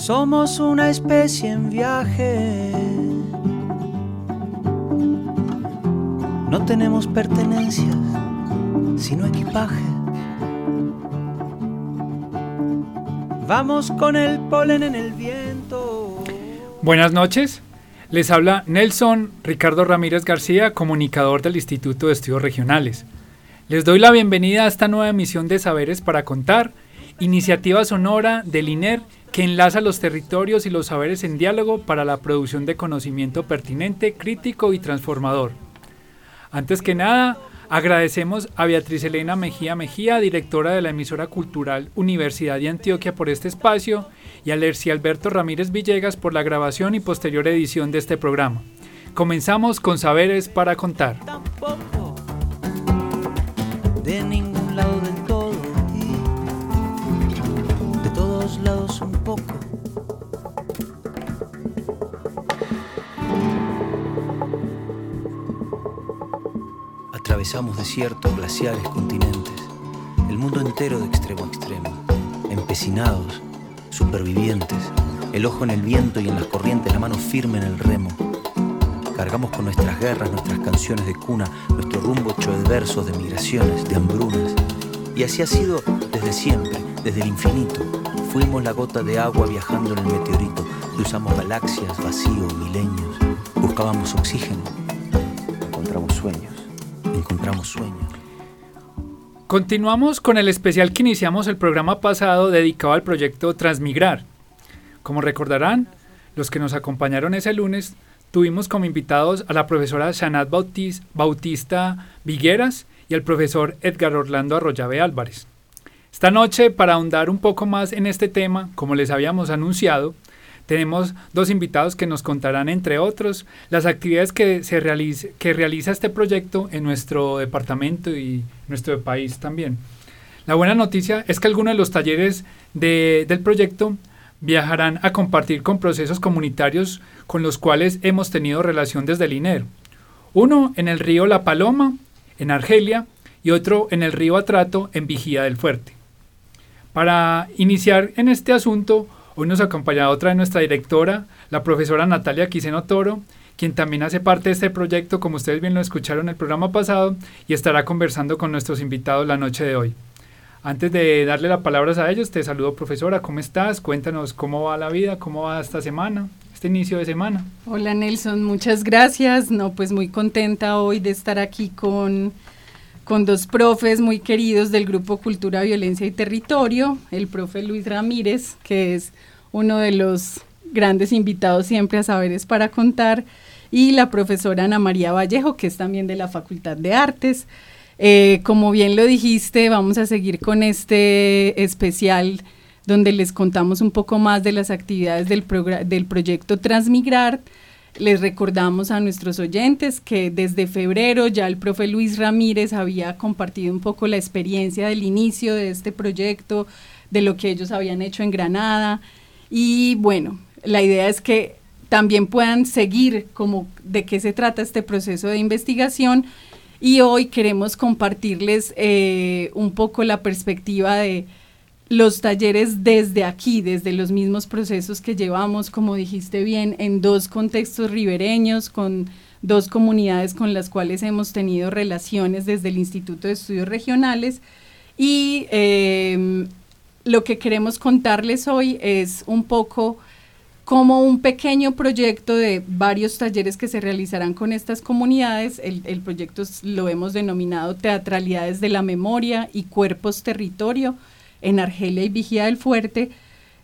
somos una especie en viaje. No tenemos pertenencias, sino equipaje. Vamos con el polen en el viento. Buenas noches. Les habla Nelson Ricardo Ramírez García, comunicador del Instituto de Estudios Regionales. Les doy la bienvenida a esta nueva emisión de Saberes para Contar, iniciativa sonora del INER que enlaza los territorios y los saberes en diálogo para la producción de conocimiento pertinente, crítico y transformador. Antes que nada, agradecemos a Beatriz Elena Mejía Mejía, directora de la emisora cultural Universidad de Antioquia, por este espacio y a Lerci Alberto Ramírez Villegas por la grabación y posterior edición de este programa. Comenzamos con Saberes para Contar. Un poco. Atravesamos desiertos, glaciares, continentes, el mundo entero de extremo a extremo, empecinados, supervivientes, el ojo en el viento y en las corrientes, la mano firme en el remo. Cargamos con nuestras guerras, nuestras canciones de cuna, nuestro rumbo hecho de versos, de migraciones, de hambrunas. Y así ha sido desde siempre, desde el infinito. Fuimos la gota de agua viajando en el meteorito. Cruzamos galaxias, vacío, milenios. Buscábamos oxígeno. Encontramos sueños. Encontramos sueños. Continuamos con el especial que iniciamos el programa pasado dedicado al proyecto Transmigrar. Como recordarán, los que nos acompañaron ese lunes, tuvimos como invitados a la profesora Shanat Bautis- Bautista Vigueras y al profesor Edgar Orlando Arroyave Álvarez. Esta noche, para ahondar un poco más en este tema, como les habíamos anunciado, tenemos dos invitados que nos contarán, entre otros, las actividades que, se realiza este proyecto en nuestro departamento y nuestro país también. La buena noticia es que algunos de los talleres de- del proyecto viajarán a compartir con procesos comunitarios con los cuales hemos tenido relación desde el INER. Uno en el río La Paloma, en Argelia, y otro en el río Atrato, en Vigía del Fuerte. Para iniciar en este asunto, hoy nos acompaña otra de nuestra directora, la profesora Natalia Quiseno Toro, quien también hace parte de este proyecto, como ustedes bien lo escucharon en el programa pasado, y estará conversando con nuestros invitados la noche de hoy. Antes de darle las palabras a ellos, te saludo profesora, ¿cómo estás? Cuéntanos cómo va la vida, cómo va esta semana, este inicio de semana. Hola Nelson, muchas gracias. No, pues muy contenta hoy de estar aquí con, con dos profes muy queridos del Grupo Cultura, Violencia y Territorio, el profe Luis Ramírez, que es uno de los grandes invitados siempre a Saberes para Contar, y la profesora Ana María Vallejo, que es también de la Facultad de Artes. Eh, como bien lo dijiste, vamos a seguir con este especial donde les contamos un poco más de las actividades del, del proyecto Transmigrar. Les recordamos a nuestros oyentes que desde febrero ya el profe Luis Ramírez había compartido un poco la experiencia del inicio de este proyecto, de lo que ellos habían hecho en Granada. Y bueno, la idea es que también puedan seguir como de qué se trata este proceso de investigación y hoy queremos compartirles eh, un poco la perspectiva de los talleres desde aquí, desde los mismos procesos que llevamos, como dijiste bien, en dos contextos ribereños, con dos comunidades con las cuales hemos tenido relaciones desde el Instituto de Estudios Regionales. Y em, lo que queremos contarles hoy es un poco como un pequeño proyecto de varios talleres que se realizarán con estas comunidades. El, el, proyecto lo hemos denominado Teatralidades de la Memoria y Cuerpos Territorio en Argelia y Vigía del Fuerte.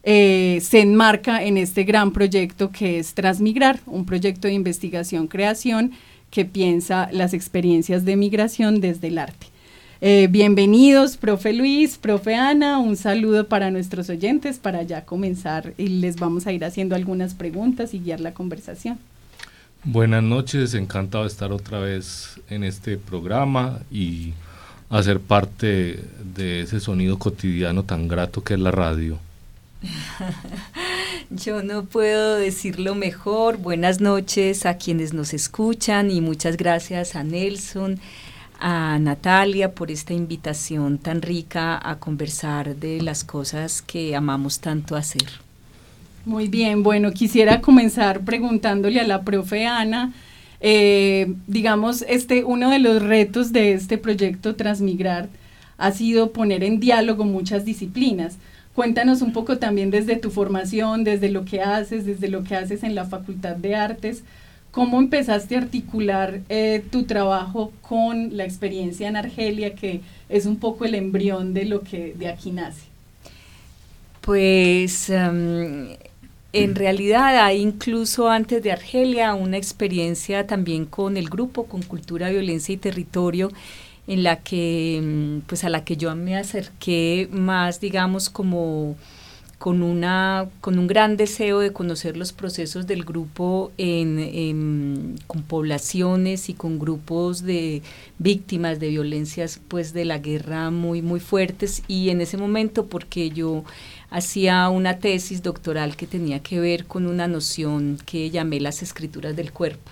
Eh, se enmarca en este gran proyecto que es Transmigrar, un proyecto de investigación-creación que piensa las experiencias de migración desde el arte. Eh, bienvenidos, profe Luis, profe Ana, un saludo para nuestros oyentes para ya comenzar y les vamos a ir haciendo algunas preguntas y guiar la conversación. Buenas noches, encantado de estar otra vez en este programa y hacer parte de ese sonido cotidiano tan grato que es la radio. Yo no puedo decirlo mejor. Buenas noches a quienes nos escuchan y muchas gracias a Nelson a Natalia por esta invitación tan rica a conversar de las cosas que amamos tanto hacer. Muy bien, bueno, quisiera comenzar preguntándole a la profe Ana, eh, digamos, este, uno de los retos de este proyecto Transmigrar ha sido poner en diálogo muchas disciplinas. Cuéntanos un poco también desde tu formación, desde lo que haces, desde lo que haces en la Facultad de Artes, ¿Cómo empezaste a articular eh, tu trabajo con la experiencia en Argelia, que es un poco el embrión de lo que de aquí nace? Pues em, en realidad hay incluso antes de Argelia una experiencia también con el grupo, con Cultura, Violencia y Territorio, en la que, em, pues a la que yo me acerqué más, digamos, como con, una, con un gran deseo de conocer los procesos del grupo en, con poblaciones y con grupos de víctimas de violencias pues de la guerra muy muy fuertes. Y en ese momento porque yo hacía una tesis doctoral que tenía que ver con una noción que llamé las escrituras del cuerpo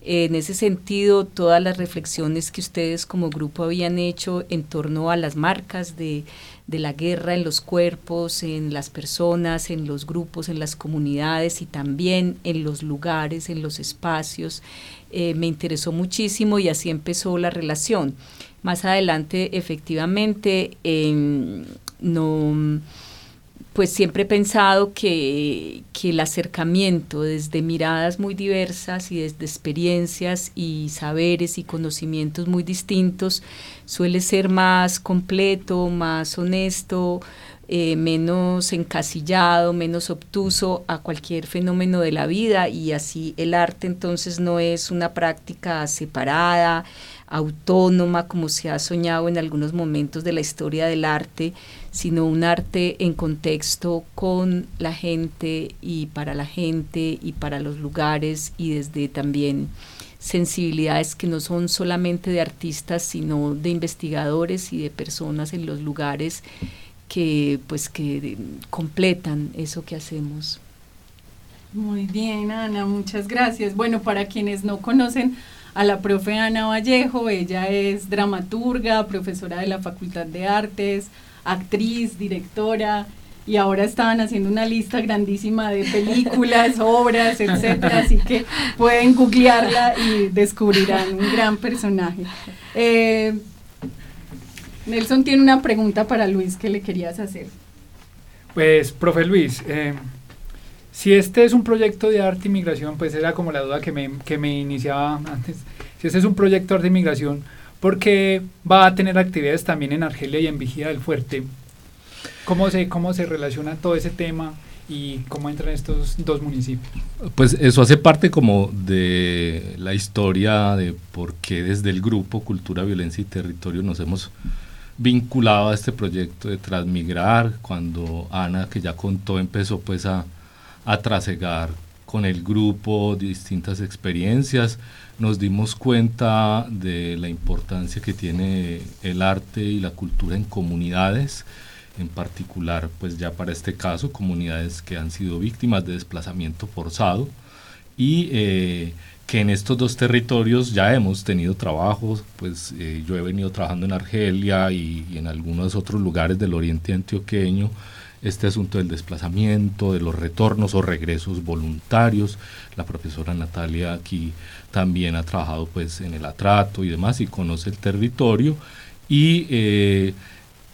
en ese sentido, todas las reflexiones que ustedes como grupo habían hecho en torno a las marcas de, la guerra en los cuerpos, en las personas, en los grupos, en las comunidades y también en los lugares, en los espacios. Eh, me interesó muchísimo y así empezó la relación. Más adelante, efectivamente, em, no pues siempre he pensado que, el acercamiento desde miradas muy diversas y desde experiencias y saberes y conocimientos muy distintos suele ser más completo, más honesto, eh, menos encasillado, menos obtuso a cualquier fenómeno de la vida. Y así el arte entonces no es una práctica separada, autónoma como se ha soñado en algunos momentos de la historia del arte, sino un arte en contexto con la gente y para la gente y para los lugares y desde también sensibilidades que no son solamente de artistas, sino de investigadores y de personas en los lugares que pues que completan eso que hacemos. Muy bien, Ana, muchas gracias. Bueno, para quienes no conocen a la profe Ana Vallejo, ella es dramaturga, profesora de la Facultad de Artes, actriz, directora, y ahora estaban haciendo una lista grandísima de películas, obras, etcétera, así que pueden googlearla y descubrirán un gran personaje. Eh, Nelson tiene una pregunta para Luis que le querías hacer. Pues, profe Luis, eh, si este es un proyecto de arte y migración, pues era como la duda que me, que me iniciaba antes. Si este es un proyecto de arte y migración, porque va a tener actividades también en Argelia y en Vigía del Fuerte. ¿Cómo se, cómo se relaciona todo ese tema y cómo entran estos dos municipios? Pues eso hace parte como de la historia de por qué desde el grupo Cultura, Violencia y Territorio nos hemos vinculado a este proyecto de Transmigrar, cuando Ana, que ya contó, empezó pues a, a trasegar con el grupo distintas experiencias, nos dimos cuenta de la importancia que tiene el arte y la cultura en comunidades, en particular, pues ya para este caso, comunidades que han sido víctimas de desplazamiento forzado y eh, que en estos dos territorios ya hemos tenido trabajos, pues eh, yo he venido trabajando en Argelia y, y, en algunos otros lugares del oriente antioqueño, este asunto del desplazamiento, de los retornos o regresos voluntarios. La profesora Natalia aquí también ha trabajado pues en el atrato y demás y conoce el territorio y eh,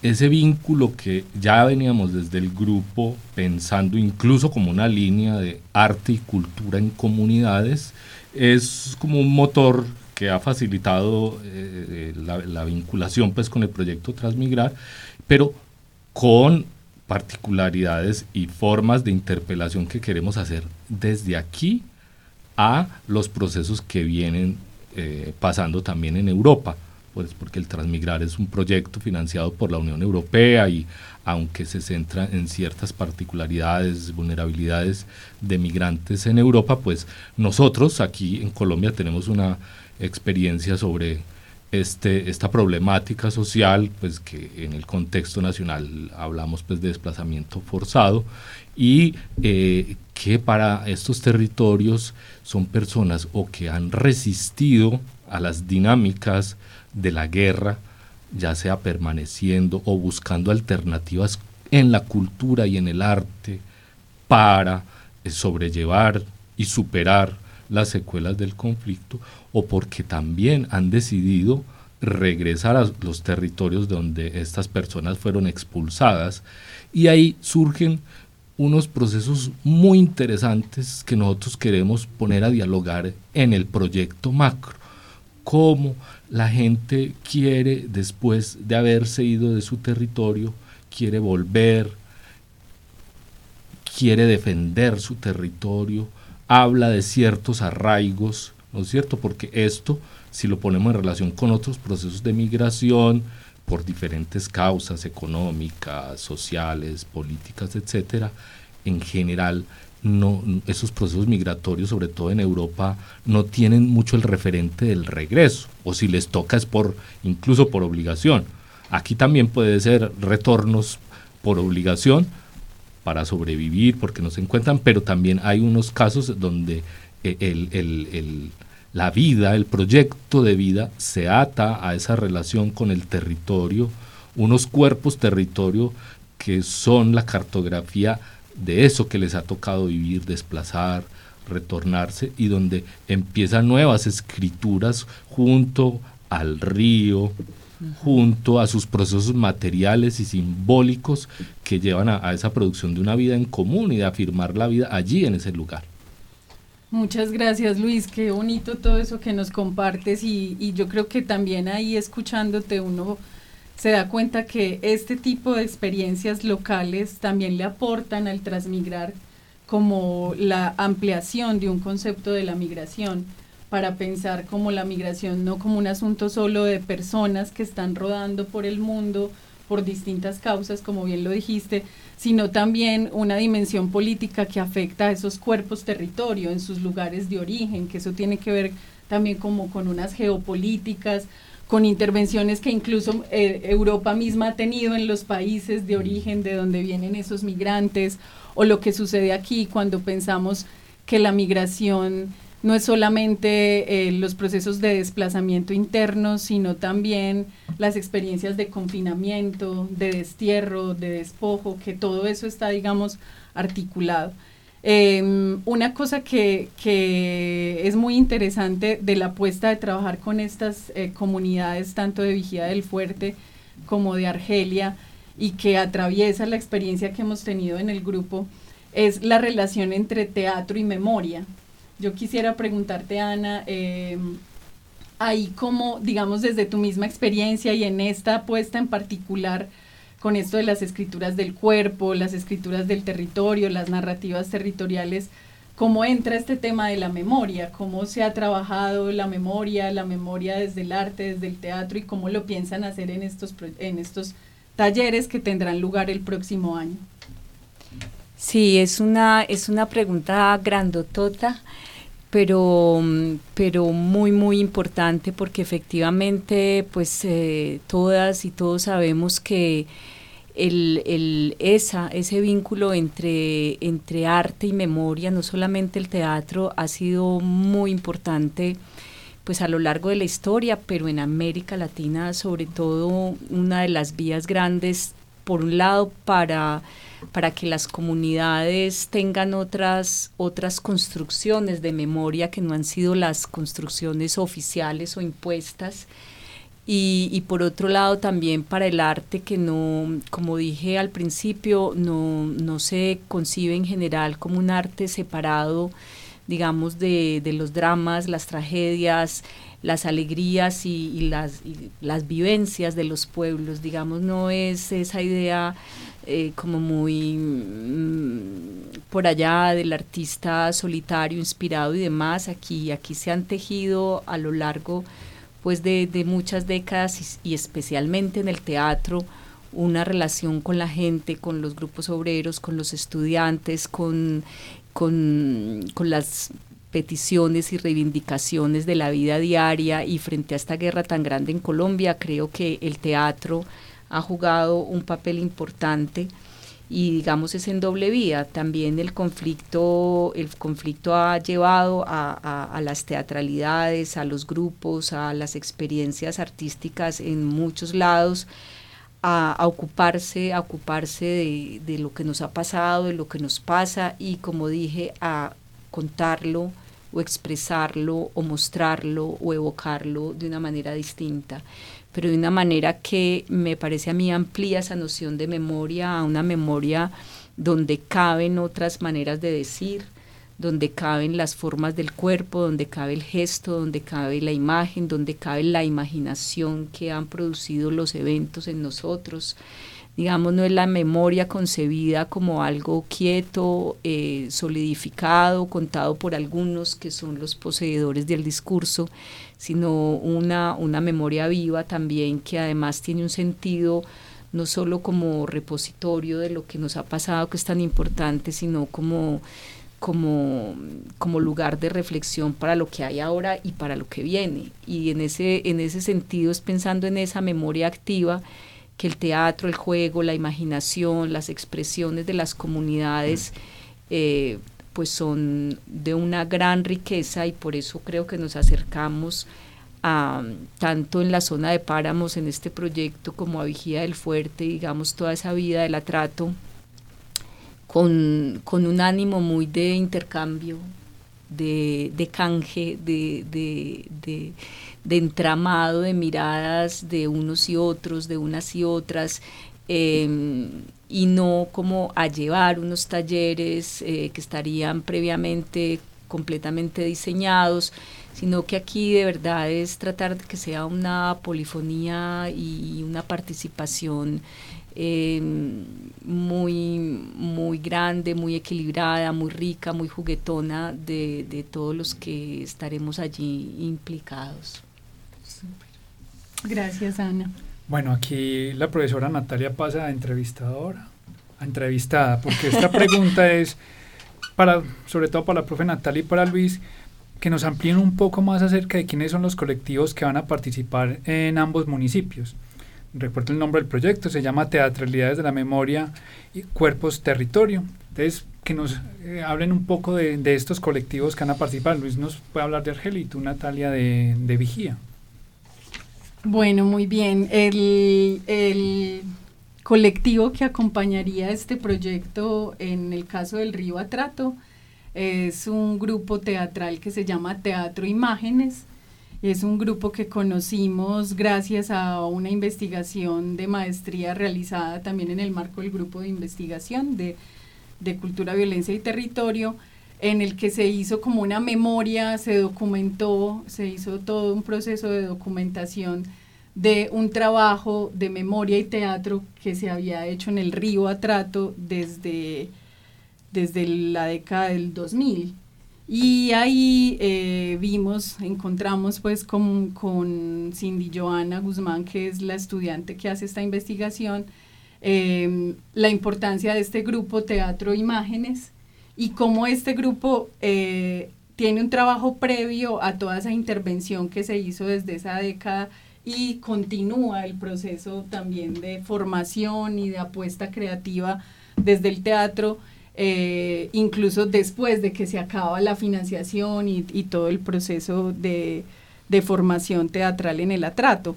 ese vínculo que ya veníamos desde el grupo pensando incluso como una línea de arte y cultura en comunidades, es como un motor que ha facilitado eh, la, la, vinculación pues con el proyecto Transmigrar, pero con particularidades y formas de interpelación que queremos hacer desde aquí a los procesos que vienen eh, pasando también en Europa pues porque el Transmigrar es un proyecto financiado por la Unión Europea y aunque se centra en ciertas particularidades, vulnerabilidades de migrantes en Europa, pues nosotros aquí en Colombia tenemos una experiencia sobre este, esta problemática social, pues que en el contexto nacional hablamos pues de desplazamiento forzado y eh, que para estos territorios son personas o que han resistido a las dinámicas de la guerra, ya sea permaneciendo o buscando alternativas en la cultura y en el arte para eh, sobrellevar y superar las secuelas del conflicto, o porque también han decidido regresar a los territorios donde estas personas fueron expulsadas. Y ahí surgen unos procesos muy interesantes que nosotros queremos poner a dialogar en el proyecto macro. Cómo la gente quiere, después de haberse ido de su territorio, quiere volver, quiere defender su territorio, habla de ciertos arraigos, ¿no es cierto? Porque esto, si lo ponemos en relación con otros procesos de migración, por diferentes causas económicas, sociales, políticas, etcétera, en general no, esos procesos migratorios, sobre todo en Europa, no tienen mucho el referente del regreso, o si les toca es por, incluso por obligación. Aquí también puede ser retornos por obligación para sobrevivir, porque no se encuentran, pero también hay unos casos donde eh, la vida, el proyecto de vida se ata a esa relación con el territorio, unos cuerpos territorio que son la cartografía de eso que les ha tocado vivir, desplazar, retornarse y donde empiezan nuevas escrituras junto al río, junto a sus procesos materiales y simbólicos que llevan a, esa producción de una vida en común y de afirmar la vida allí en ese lugar. Muchas gracias Luis, qué bonito todo eso que nos compartes y, y yo creo que también ahí escuchándote uno se da cuenta que este tipo de experiencias locales también le aportan al transmigrar como la ampliación de un concepto de la migración para pensar como la migración no como un asunto solo de personas que están rodando por el mundo por distintas causas, como bien lo dijiste, sino también una dimensión política que afecta a esos cuerpos territorio en sus lugares de origen, que eso tiene que ver también como con unas geopolíticas, con intervenciones que incluso eh, Europa misma ha tenido en los países de origen de donde vienen esos migrantes, o lo que sucede aquí cuando pensamos que la migración no es solamente eh, los procesos de desplazamiento interno, sino también las experiencias de confinamiento, de destierro, de despojo, que todo eso está, digamos, articulado. Em, una cosa que, es muy interesante de la apuesta de trabajar con estas eh, comunidades, tanto de Vigía del Fuerte como de Argelia, y que atraviesa la experiencia que hemos tenido en el grupo, es la relación entre teatro y memoria. Yo quisiera preguntarte, Ana, em, ahí como, digamos, desde tu misma experiencia y en esta apuesta en particular, con esto de las escrituras del cuerpo, las escrituras del territorio, las narrativas territoriales, cómo entra este tema de la memoria, cómo se ha trabajado la memoria, la memoria desde el arte, desde el teatro y cómo lo piensan hacer en estos, en estos talleres que tendrán lugar el próximo año. Sí, es una, es una pregunta grandotota, pero, pero muy, muy importante porque efectivamente, pues eh, todas y todos sabemos que el, esa, ese vínculo entre, entre arte y memoria, no solamente el teatro, ha sido muy importante pues a lo largo de la historia, pero en América Latina sobre todo una de las vías grandes, por un lado, para, para que las comunidades tengan otras, otras construcciones de memoria que no han sido las construcciones oficiales o impuestas, y, por otro lado también para el arte que no, como dije al principio, no, no se concibe en general como un arte separado, digamos, de, de los dramas, las tragedias, las alegrías y, las, las vivencias de los pueblos, digamos, no es esa idea eh, como muy mm, por allá del artista solitario, inspirado y demás, aquí, aquí se han tejido a lo largo pues de, muchas décadas y, especialmente en el teatro, una relación con la gente, con los grupos obreros, con los estudiantes, con, con, las peticiones y reivindicaciones de la vida diaria y frente a esta guerra tan grande en Colombia, creo que el teatro ha jugado un papel importante y digamos es en doble vía. También el conflicto, el conflicto ha llevado a, las teatralidades, a los grupos, a las experiencias artísticas en muchos lados. A, ocuparse, a ocuparse de, de, lo que nos ha pasado, de lo que nos pasa y como dije, a contarlo o expresarlo o mostrarlo o evocarlo de una manera distinta pero de una manera que me parece a mí amplía esa noción de memoria a una memoria donde caben otras maneras de decir, donde caben las formas del cuerpo, donde cabe el gesto, donde cabe la imagen, donde cabe la imaginación que han producido los eventos en nosotros. Digamos, no es la memoria concebida como algo quieto, eh, solidificado, contado por algunos que son los poseedores del discurso, sino una, una memoria viva también que además tiene un sentido no solo como repositorio de lo que nos ha pasado, que es tan importante, sino como, como, como lugar de reflexión para lo que hay ahora y para lo que viene. Y en ese, en ese sentido es pensando en esa memoria activa que el teatro, el juego, la imaginación, las expresiones de las comunidades eh, pues son de una gran riqueza y por eso creo que nos acercamos a, tanto en la zona de páramos en este proyecto como a Vigía del Fuerte, digamos, toda esa vida del atrato, con, un ánimo muy de intercambio, de, canje, de, de, de, entramado de miradas de unos y otros, de unas y otras, Em, y no como a llevar unos talleres eh, que estarían previamente completamente diseñados, sino que aquí de verdad es tratar de que sea una polifonía y una participación em, muy, muy grande, muy equilibrada, muy rica, muy juguetona de, de todos los que estaremos allí implicados. Gracias, Ana. Bueno, aquí la profesora Natalia pasa a entrevistadora, a entrevistada, porque esta pregunta es para, sobre todo para la profe Natalia y para Luis, que nos amplíen un poco más acerca de quiénes son los colectivos que van a participar en ambos municipios. Recuerdo el nombre del proyecto, se llama Teatralidades de la Memoria y Cuerpos Territorio. Entonces, que nos eh, hablen un poco de, estos colectivos que van a participar. Luis nos puede hablar de Argel y tú, Natalia, de, de Vigía. Bueno, muy bien. El, colectivo que acompañaría este proyecto en el caso del Río Atrato es un grupo teatral que se llama Teatro Imágenes. Es un grupo que conocimos gracias a una investigación de maestría realizada también en el marco del grupo de investigación de, de cultura, violencia y territorio en el que se hizo como una memoria, se documentó, se hizo todo un proceso de documentación de un trabajo de memoria y teatro que se había hecho en el río Atrato desde, desde la década del 2000. Y ahí eh, vimos, encontramos pues con, con Cindy Joana Guzmán, que es la estudiante que hace esta investigación, eh, la importancia de este grupo Teatro Imágenes, y cómo este grupo eh, tiene un trabajo previo a toda esa intervención que se hizo desde esa década y continúa el proceso también de formación y de apuesta creativa desde el teatro, eh, incluso después de que se acaba la financiación y, todo el proceso de, formación teatral en el atrato.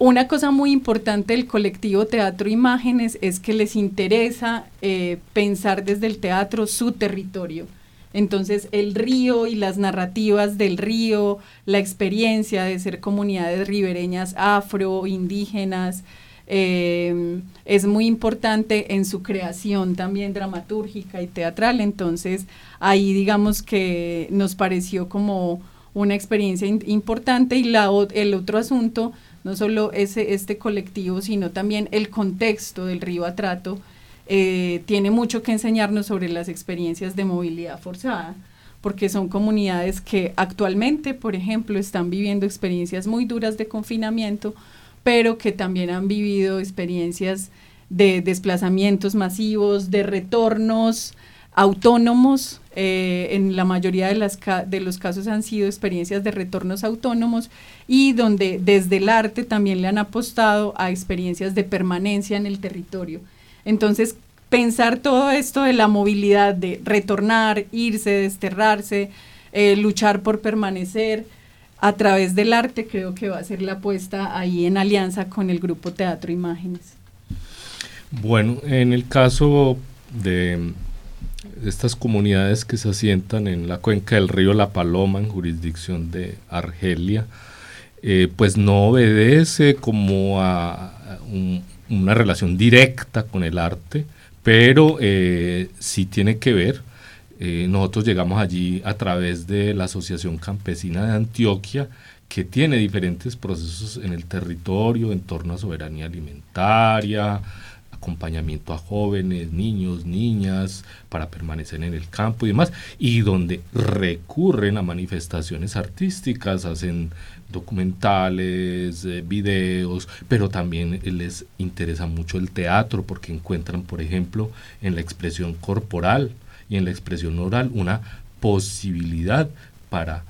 Una cosa muy importante del colectivo Teatro Imágenes es que les interesa eh, pensar desde el teatro su territorio entonces el río y las narrativas del río, la experiencia de ser comunidades ribereñas afro, indígenas, eh, es muy importante en su creación también dramatúrgica y teatral. Entonces ahí digamos que nos pareció como una experiencia importante y la, el otro asunto, no solo ese, este colectivo, sino también el contexto del río Atrato eh, tiene mucho que enseñarnos sobre las experiencias de movilidad forzada, porque son comunidades que actualmente, por ejemplo, están viviendo experiencias muy duras de confinamiento, pero que también han vivido experiencias de desplazamientos masivos, de retornos autónomos. Eh, en la mayoría de, los casos han sido experiencias de retornos autónomos y donde desde el arte también le han apostado a experiencias de permanencia en el territorio. Entonces, pensar todo esto de la movilidad, de retornar, irse, desterrarse, eh, luchar por permanecer a través del arte, creo que va a ser la apuesta ahí en alianza con el grupo Teatro Imágenes. Bueno, en el caso de estas comunidades que se asientan en la cuenca del río La Paloma, en jurisdicción de Argelia, eh, pues no obedece como a un, una relación directa con el arte, pero eh, sí tiene que ver. Eh, nosotros llegamos allí a través de la Asociación Campesina de Antioquia, que tiene diferentes procesos en el territorio en torno a soberanía alimentaria, acompañamiento a jóvenes, niños, niñas, para permanecer en el campo y demás, y donde recurren a manifestaciones artísticas, hacen documentales, eh, videos, pero también les interesa mucho el teatro porque encuentran, por ejemplo, en la expresión corporal y en la expresión oral una posibilidad para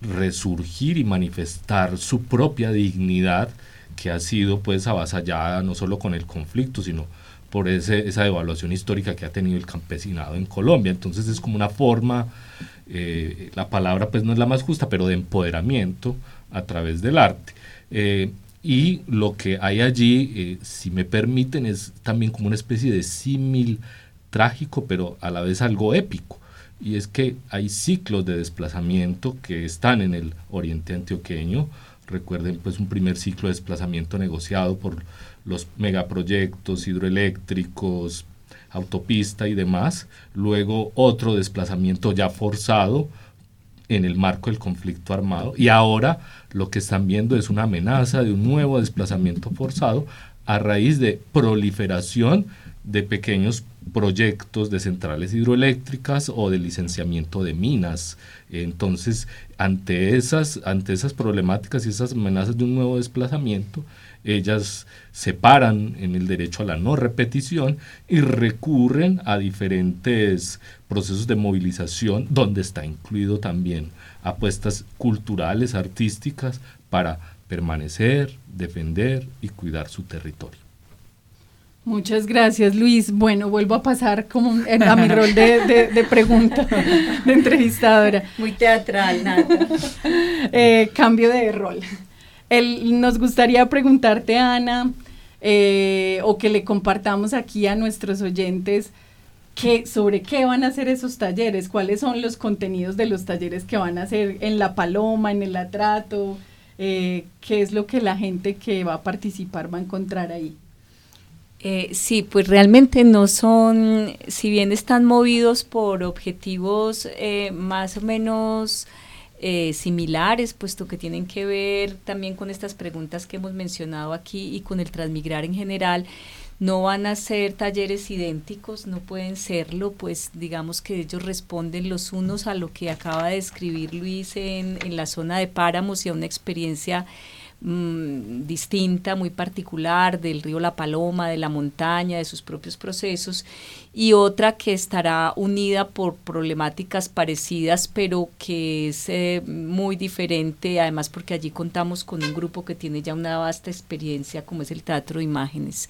resurgir y manifestar su propia dignidad que ha sido pues avasallada no solo con el conflicto, sino por ese, esa devaluación histórica que ha tenido el campesinado en Colombia. Entonces es como una forma, eh, la palabra pues no es la más justa, pero de empoderamiento a través del arte. Eh, y lo que hay allí, eh, si me permiten, es también como una especie de símil trágico, pero a la vez algo épico. Y es que hay ciclos de desplazamiento que están en el oriente antioqueño. Recuerden pues un primer ciclo de desplazamiento negociado por los megaproyectos hidroeléctricos, autopista y demás. Luego otro desplazamiento ya forzado en el marco del conflicto armado y ahora lo que están viendo es una amenaza de un nuevo desplazamiento forzado a raíz de proliferación de pequeños proyectos de centrales hidroeléctricas o de licenciamiento de minas. Entonces, ante esas, ante esas problemáticas y esas amenazas de un nuevo desplazamiento, ellas se paran en el derecho a la no repetición y recurren a diferentes procesos de movilización donde está incluido también apuestas culturales, artísticas para permanecer, defender y cuidar su territorio. Muchas gracias, Luis. Bueno, vuelvo a pasar como a mi rol de, pregunta, de entrevistadora. Muy teatral, nada. Eh, cambio de rol nos gustaría preguntarte, Ana, eh, o que le compartamos aquí a nuestros oyentes, que, sobre qué van a ser esos talleres, cuáles son los contenidos de los talleres que van a hacer en La Paloma, en el Atrato, eh, qué es lo que la gente que va a participar va a encontrar ahí. Eh, sí, pues realmente no son, si bien están movidos por objetivos más o menos eh, similares, puesto que tienen que ver también con estas preguntas que hemos mencionado aquí y con el transmigrar en general. No van a ser talleres idénticos, no pueden serlo, pues digamos que ellos responden los unos a lo que acaba de escribir Luis en, en la zona de páramos y a una experiencia mm, distinta, muy particular del río La Paloma, de la montaña, de sus propios procesos, y otra que estará unida por problemáticas parecidas, pero que es eh, muy diferente, además porque allí contamos con un grupo que tiene ya una vasta experiencia como es el Teatro de Imágenes.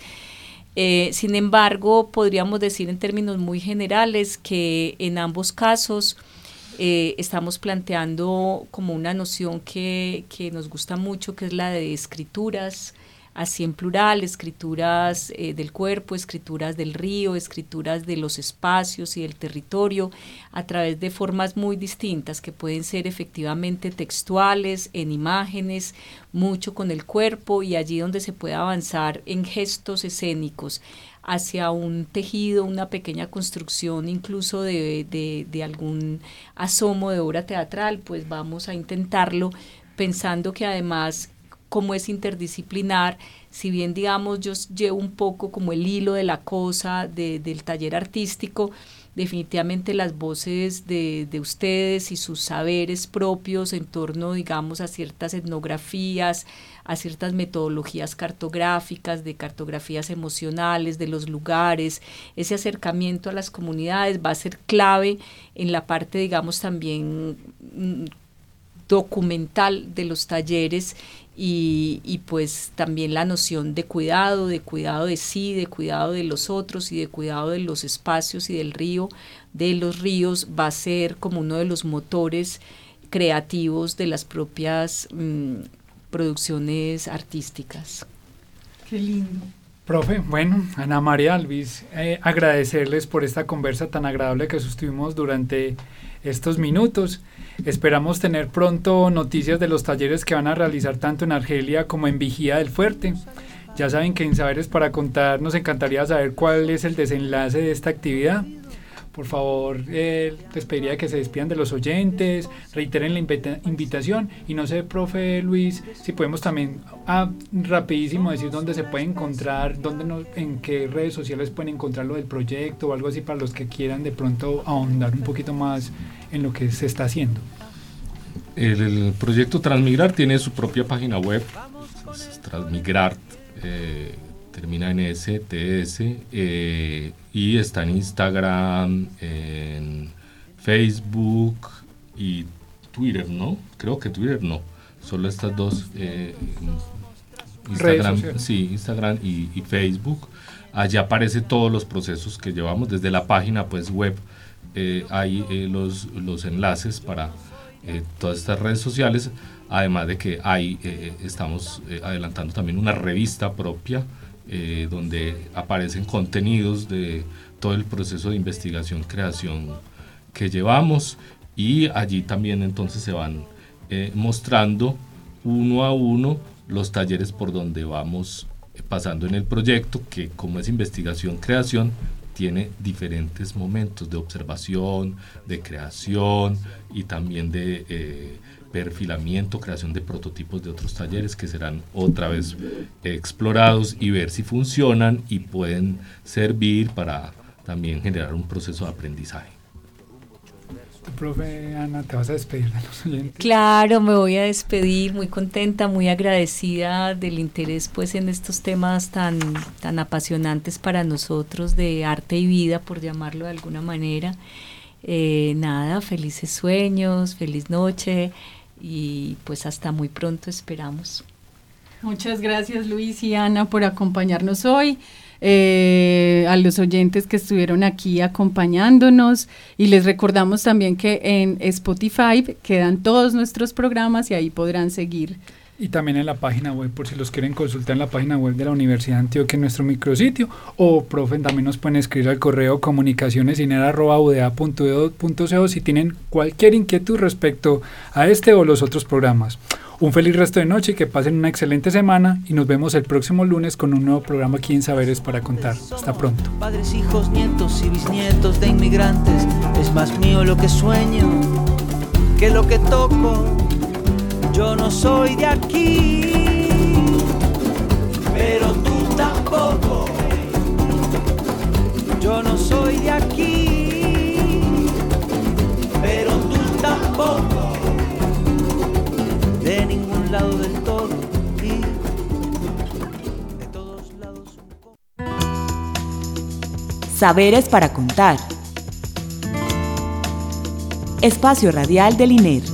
Eh, sin embargo, podríamos decir en términos muy generales que en ambos casos eh, estamos planteando como una noción que, que, nos gusta mucho, que es la de escrituras, así en plural, escrituras eh, del cuerpo, escrituras del río, escrituras de los espacios y del territorio, a través de formas muy distintas que pueden ser efectivamente textuales, en imágenes, mucho con el cuerpo y allí donde se puede avanzar en gestos escénicos hacia un tejido, una pequeña construcción incluso de, de, de, algún asomo de obra teatral, pues vamos a intentarlo pensando que además como es interdisciplinar, si bien digamos yo llevo un poco como el hilo de la cosa de, del taller artístico, definitivamente las voces de, de, ustedes y sus saberes propios en torno, digamos, a ciertas etnografías, a ciertas metodologías cartográficas, de cartografías emocionales, de los lugares, ese acercamiento a las comunidades va a ser clave en la parte, digamos, también mm, documental de los talleres y, y, pues también la noción de cuidado, de cuidado de sí, de cuidado de los otros y de cuidado de los espacios y del río, de los ríos, va a ser como uno de los motores creativos de las propias mmm, producciones artísticas. Qué lindo. Profe, bueno, Ana María Alvis, eh, agradecerles por esta conversa tan agradable que sostuvimos durante estos minutos. Esperamos tener pronto noticias de los talleres que van a realizar tanto en Argelia como en Vigía del Fuerte. Ya saben que en Saberes para Contar nos encantaría saber cuál es el desenlace de esta actividad. Por favor, eh, les pediría que se despidan de los oyentes, reiteren la invita invitación y no sé, profe Luis, si podemos también ah, rapidísimo decir dónde se puede encontrar, dónde no, en qué redes sociales pueden encontrar lo del proyecto o algo así para los que quieran de pronto ahondar un poquito más en lo que se está haciendo. El, el proyecto Transmigrar tiene su propia página web, Transmigrar. Eh, termina en STS eh, y está en Instagram, en Facebook y Twitter, ¿no? Creo que Twitter no, solo estas dos, eh, Instagram, sí, Instagram y, y, Facebook. Allá aparece todos los procesos que llevamos desde la página pues web. Eh, hay eh, los, los enlaces para todas estas redes sociales, además de que hay, estamos adelantando también una revista propia eh, donde aparecen contenidos de todo el proceso de investigación, creación que llevamos y allí también entonces se van eh, mostrando uno a uno los talleres por donde vamos pasando en el proyecto, que como es investigación, creación, tiene diferentes momentos de observación, de creación y también de eh, perfilamiento, creación de prototipos de otros talleres que serán otra vez explorados y ver si funcionan y pueden servir para también generar un proceso de aprendizaje. Profe Ana, ¿te vas a despedir de los oyentes? Claro, me voy a despedir, muy contenta, muy agradecida del interés pues en estos temas tan, tan apasionantes para nosotros de arte y vida, por llamarlo de alguna manera. Eh, nada, felices sueños, feliz noche y pues hasta muy pronto esperamos. Muchas gracias Luis y Ana por acompañarnos hoy. Eh, a los oyentes que estuvieron aquí acompañándonos y les recordamos también que en Spotify quedan todos nuestros programas y ahí podrán seguir. Y también en la página web, por si los quieren consultar en la página web de la Universidad de Antioquia, en nuestro micrositio, o profe, también nos pueden escribir al correo comunicacionesinera.udea.edu.co si tienen cualquier inquietud respecto a este o los otros programas. Un feliz resto de noche y que pasen una excelente semana y nos vemos el próximo lunes con un nuevo programa aquí en Saberes para Contar. Hasta pronto. Padres, hijos, nietos y bisnietos de inmigrantes, es más mío lo que sueño que lo que toco yo no soy de aquí, pero tú tampoco. Yo no soy de aquí, pero tú tampoco. De ningún lado del todo. Y de todos lados. Saberes para contar. Espacio Radial del INER.